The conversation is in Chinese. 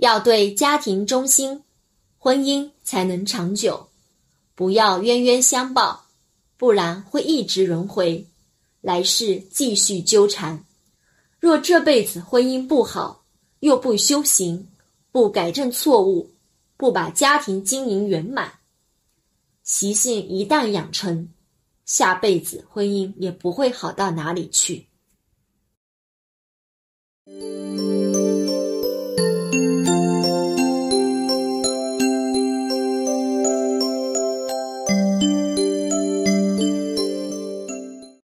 要对家庭忠心婚姻才能长久。不要冤冤相报不然会一直轮回来世继续纠缠。若这辈子婚姻不好又不修行不改正错误不把家庭经营圆满习性一旦养成下辈子婚姻也不会好到哪里去。